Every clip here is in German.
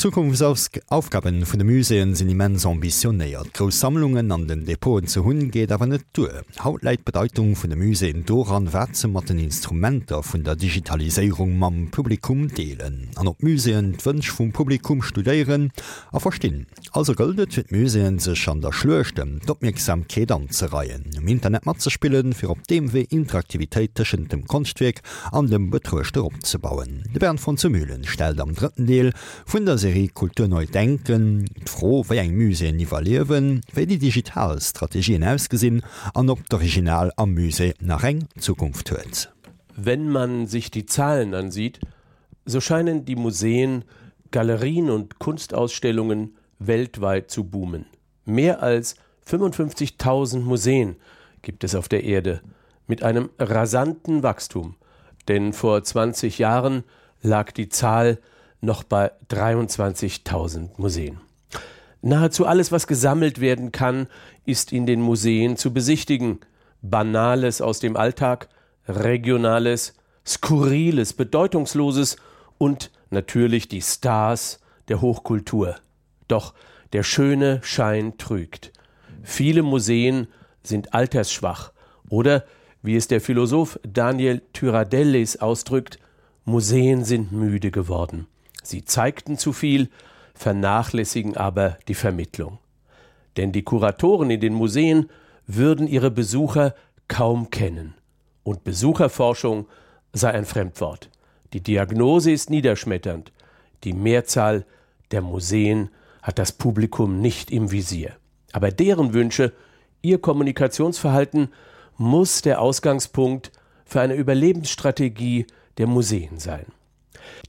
Zukunftsaufgaben vun de Museen sinn immens ambitionéiert. Grosammlungen an den Depoten ze hunn geht awer net due. Haut leit Bedeutung vun de Museen doran wäze mat den Instrumenter vun der Digitalisierung mam Publikum deelen. An op Museen wënsch vum Publikum studéieren a verstin. Also gëldet fir Museen sech an der schlchten dopmerksam Kedern ze reiien, um Internet mat ze spillen fir op dem we Interaktivitéit tschen dem Konstweg an dem Betruchte opzebauen. De Bern von Zumühlen stel am dritten Deel vun der Serie Kultur neu denken, froh wéi eng Muse nivaluwen, wéi die Digitalstrategien ausgesinn an op d'Original am Muse nach eng Zukunft huet. Wenn man sich die Zahlen ansieht, so scheinen die Museen, Galerien und Kunstausstellungen weltweit zu boomen. Mehr als 55.000 Museen gibt es auf der Erde mit einem rasanten Wachstum, denn vor 20 Jahren lag die Zahl noch bei 23.000 Museen. Nahezu alles, was gesammelt werden kann, ist in den Museen zu besichtigen. Banales aus dem Alltag, regionales, skurriles, bedeutungsloses und natürlich die Stars der Hochkultur. Doch der schöne Schein trügt. Viele Museen sind altersschwach oder, wie es der Philosoph Daniel Tyradellis ausdrückt, Museen sind müde geworden. Sie zeigten zu viel, vernachlässigen aber die Vermittlung. Denn die Kuratoren in den Museen würden ihre Besucher kaum kennen. Und Besucherforschung sei ein Fremdwort. Die Diagnose ist niederschmetternd. Die Mehrzahl der Museen hat das Publikum nicht im Visier. Aber deren Wünsche, ihr Kommunikationsverhalten muss der Ausgangspunkt für eine Überlebensstrategie der Museen sein.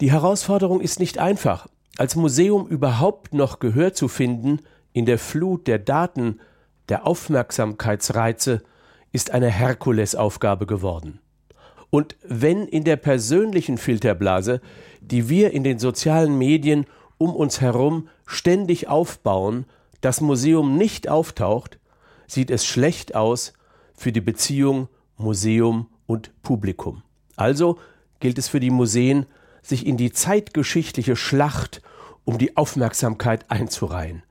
Die Herausforderung ist nicht einfach, als Museum überhaupt noch Gehör zu finden in der Flut der Daten, der Aufmerksamkeitsreize, ist eine Herkulesaufgabe geworden. Und wenn in der persönlichen Filterblase, die wir in den sozialen Medien um uns herum ständig aufbauen, das Museum nicht auftaucht, sieht es schlecht aus für die Beziehung Museum und Publikum. Also gilt es für die Museen, sich in die zeitgeschichtliche Schlacht um die Aufmerksamkeit einzureihen,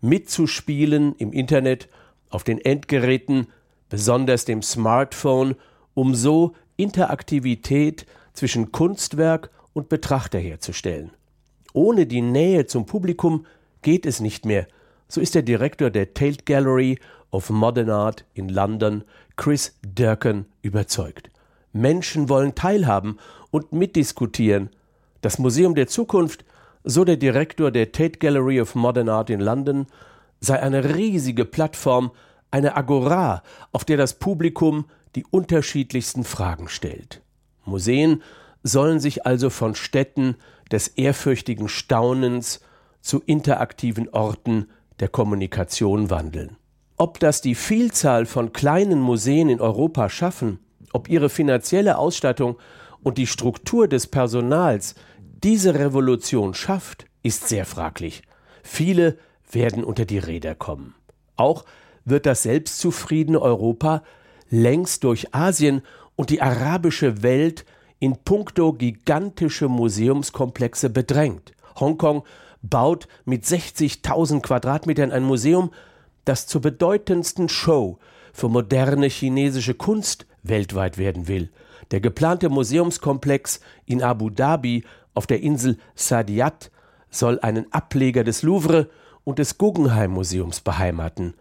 mitzuspielen im Internet, auf den Endgeräten, besonders dem Smartphone, um so Interaktivität zwischen Kunstwerk und Betrachter herzustellen. Ohne die Nähe zum Publikum geht es nicht mehr, so ist der Direktor der Tate Gallery of Modern Art in London, Chris Durkin, überzeugt. Menschen wollen teilhaben und mitdiskutieren. Das Museum der Zukunft, so der Direktor der Tate Gallery of Modern Art in London, sei eine riesige Plattform, eine Agora, auf der das Publikum die unterschiedlichsten Fragen stellt. Museen sollen sich also von Städten des ehrfürchtigen Staunens zu interaktiven Orten der Kommunikation wandeln. Ob das die Vielzahl von kleinen Museen in Europa schaffen, ob ihre finanzielle Ausstattung und die Struktur des Personals diese Revolution schafft, ist sehr fraglich. Viele werden unter die Räder kommen. Auch wird das selbstzufriedene Europa längst durch Asien und die arabische Welt in puncto gigantische Museumskomplexe bedrängt. Hongkong baut mit 60.000 Quadratmetern ein Museum, das zur bedeutendsten Show für moderne chinesische Kunst weltweit werden will. Der geplante Museumskomplex in Abu Dhabi auf der Insel Sadiat soll einen Ableger des Louvre und des Guggenheim Museums beheimaten.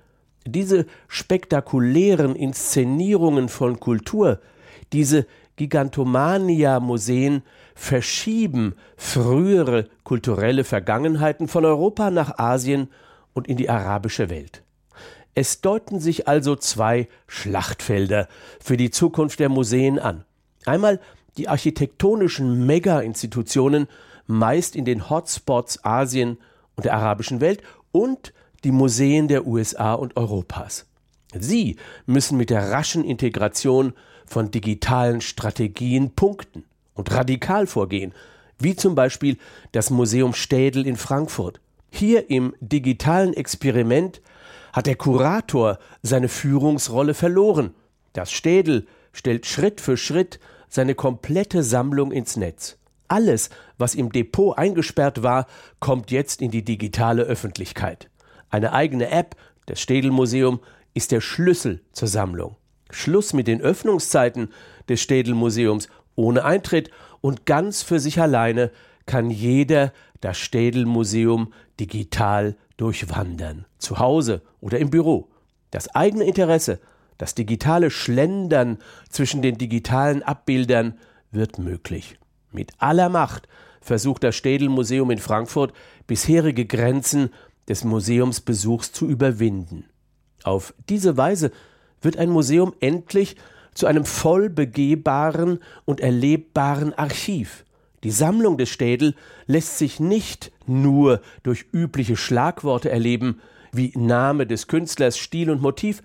Diese spektakulären Inszenierungen von Kultur, diese Gigantomania-Museen verschieben frühere kulturelle Vergangenheiten von Europa nach Asien und in die arabische Welt. Es deuten sich also zwei Schlachtfelder für die Zukunft der Museen an. Einmal die architektonischen Mega-Institutionen, meist in den Hotspots Asien und der arabischen Welt, und die Museen der USA und Europas. Sie müssen mit der raschen Integration von digitalen Strategien punkten und radikal vorgehen, wie zum Beispiel das Museum Städel in Frankfurt. Hier im digitalen Experiment hat der Kurator seine Führungsrolle verloren. Das Städel stellt Schritt für Schritt seine komplette Sammlung ins Netz. Alles, was im Depot eingesperrt war, kommt jetzt in die digitale Öffentlichkeit. Eine eigene App, das Städelmuseum, ist der Schlüssel zur Sammlung. Schluss mit den Öffnungszeiten des Städelmuseums ohne Eintritt und ganz für sich alleine kann jeder das Städelmuseum digital durchwandern, zu Hause oder im Büro. Das eigene Interesse, das digitale Schlendern zwischen den digitalen Abbildern wird möglich. Mit aller Macht versucht das Städelmuseum in Frankfurt bisherige Grenzen des Museumsbesuchs zu überwinden. Auf diese Weise wird ein Museum endlich zu einem voll begehbaren und erlebbaren Archiv. Die Sammlung des Städel lässt sich nicht nur durch übliche Schlagworte erleben, wie Name des Künstlers, Stil und Motiv,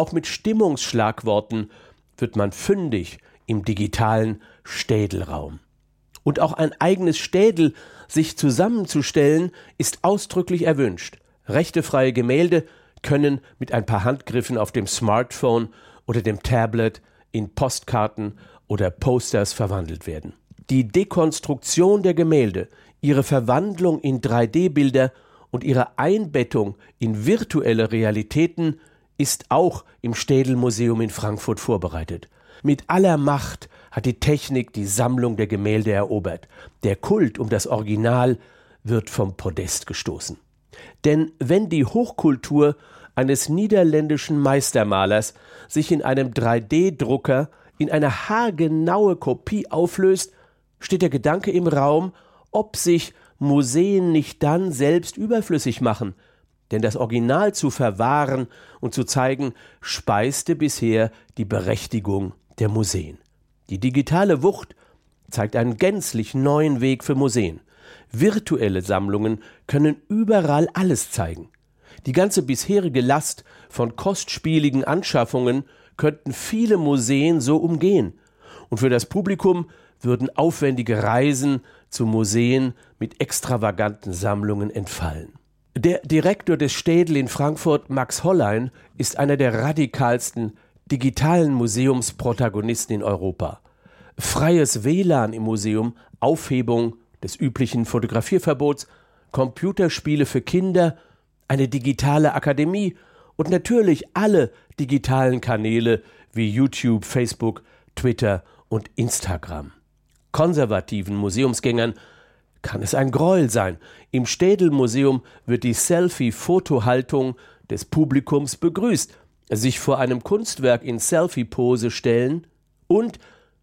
auch mit Stimmungsschlagworten wird man fündig im digitalen Städelraum. Und auch ein eigenes Städel sich zusammenzustellen, ist ausdrücklich erwünscht. Rechtefreie Gemälde können mit ein paar Handgriffen auf dem Smartphone oder dem Tablet in Postkarten oder Posters verwandelt werden. Die Dekonstruktion der Gemälde, ihre Verwandlung in 3D-Bilder und ihre Einbettung in virtuelle Realitäten ist auch im Städelmuseum in Frankfurt vorbereitet. Mit aller Macht hat die Technik die Sammlung der Gemälde erobert. Der Kult um das Original wird vom Podest gestoßen. Denn wenn die Hochkultur eines niederländischen Meistermalers sich in einem 3D-Drucker in eine haargenaue Kopie auflöst, steht der Gedanke im Raum, ob sich Museen nicht dann selbst überflüssig machen, denn das Original zu verwahren und zu zeigen, speiste bisher die Berechtigung der Museen. Die digitale Wucht zeigt einen gänzlich neuen Weg für Museen. Virtuelle Sammlungen können überall alles zeigen. Die ganze bisherige Last von kostspieligen Anschaffungen könnten viele Museen so umgehen. Und für das Publikum würden aufwendige Reisen zu Museen mit extravaganten Sammlungen entfallen. Der Direktor des Städel in Frankfurt, Max Hollein, ist einer der radikalsten digitalen Museumsprotagonisten in Europa. Freies WLAN im Museum, Aufhebung des üblichen Fotografierverbots, Computerspiele für Kinder, eine digitale Akademie und natürlich alle digitalen Kanäle wie YouTube, Facebook, Twitter und Instagram. Konservativen Museumsgängern kann es ein Gräuel sein. Im Städelmuseum wird die Selfie-Fotohaltung des Publikums begrüßt, sich vor einem Kunstwerk in Selfie-Pose stellen und,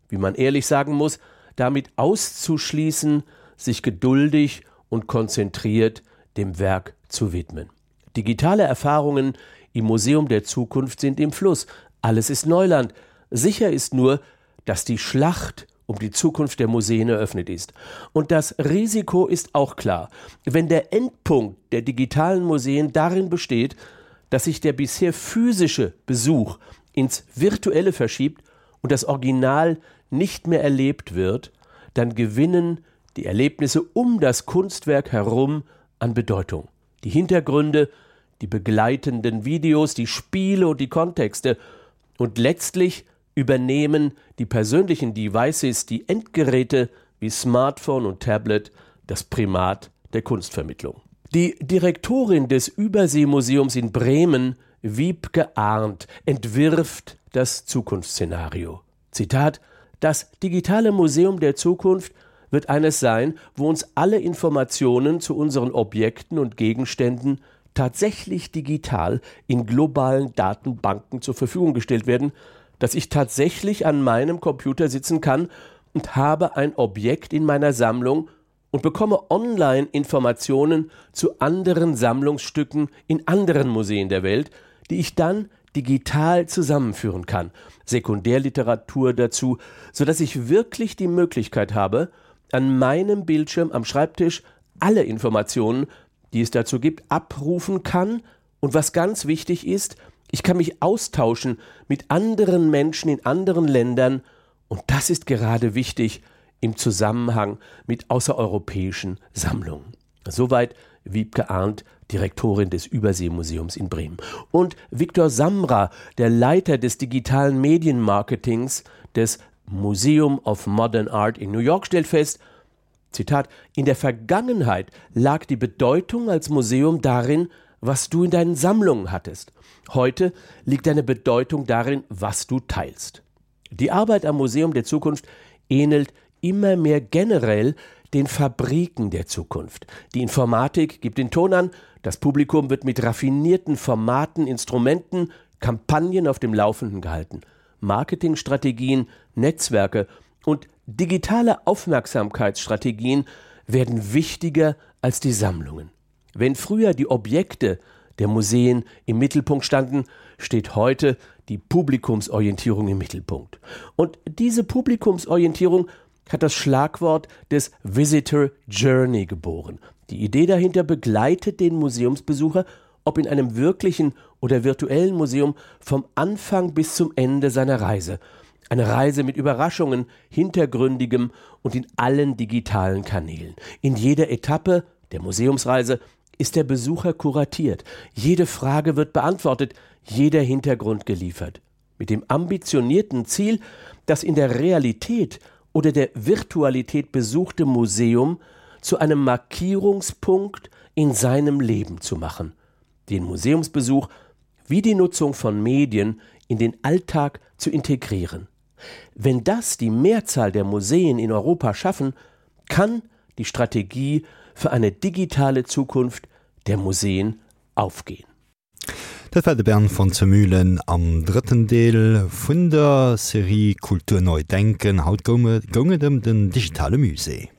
wie man ehrlich sagen muss, damit auszuschließen, sich geduldig und konzentriert dem Werk zu widmen. Digitale Erfahrungen im Museum der Zukunft sind im Fluss. Alles ist Neuland. Sicher ist nur, dass die Schlacht um die Zukunft der Museen eröffnet ist. Und das Risiko ist auch klar. Wenn der Endpunkt der digitalen Museen darin besteht, dass sich der bisher physische Besuch ins Virtuelle verschiebt und das Original nicht mehr erlebt wird, dann gewinnen die Erlebnisse um das Kunstwerk herum an Bedeutung. Die Hintergründe, die begleitenden Videos, die Spiele und die Kontexte und letztlich übernehmen die persönlichen Devices, die Endgeräte wie Smartphone und Tablet das Primat der Kunstvermittlung. Die Direktorin des Überseemuseums in Bremen, Wiebke Arndt, entwirft das Zukunftsszenario. Zitat Das digitale Museum der Zukunft wird eines sein, wo uns alle Informationen zu unseren Objekten und Gegenständen tatsächlich digital in globalen Datenbanken zur Verfügung gestellt werden dass ich tatsächlich an meinem Computer sitzen kann und habe ein Objekt in meiner Sammlung und bekomme online Informationen zu anderen Sammlungsstücken in anderen Museen der Welt, die ich dann digital zusammenführen kann. Sekundärliteratur dazu, so dass ich wirklich die Möglichkeit habe, an meinem Bildschirm am Schreibtisch alle Informationen, die es dazu gibt, abrufen kann und was ganz wichtig ist, ich kann mich austauschen mit anderen Menschen in anderen Ländern, und das ist gerade wichtig im Zusammenhang mit außereuropäischen Sammlungen. Soweit Wiebke Arndt, Direktorin des Überseemuseums in Bremen. Und Viktor Samra, der Leiter des digitalen Medienmarketings des Museum of Modern Art in New York, stellt fest, Zitat In der Vergangenheit lag die Bedeutung als Museum darin, was du in deinen Sammlungen hattest. Heute liegt deine Bedeutung darin, was du teilst. Die Arbeit am Museum der Zukunft ähnelt immer mehr generell den Fabriken der Zukunft. Die Informatik gibt den Ton an, das Publikum wird mit raffinierten Formaten, Instrumenten, Kampagnen auf dem Laufenden gehalten. Marketingstrategien, Netzwerke und digitale Aufmerksamkeitsstrategien werden wichtiger als die Sammlungen. Wenn früher die Objekte der Museen im Mittelpunkt standen, steht heute die Publikumsorientierung im Mittelpunkt. Und diese Publikumsorientierung hat das Schlagwort des Visitor Journey geboren. Die Idee dahinter begleitet den Museumsbesucher, ob in einem wirklichen oder virtuellen Museum vom Anfang bis zum Ende seiner Reise. Eine Reise mit Überraschungen, hintergründigem und in allen digitalen Kanälen. In jeder Etappe der Museumsreise ist der Besucher kuratiert. Jede Frage wird beantwortet, jeder Hintergrund geliefert. Mit dem ambitionierten Ziel, dass in der Realität oder der Virtualität besuchte Museum zu einem Markierungspunkt in seinem Leben zu machen, den Museumsbesuch wie die Nutzung von Medien in den Alltag zu integrieren. Wenn das die Mehrzahl der Museen in Europa schaffen, kann die Strategie für eine digitale Zukunft der Museen aufgehen. Dat war de Bern von Zermühlen am dritten Deel vun der Serie Kultur neu denken haut gonge gonge dem den digitale Musee.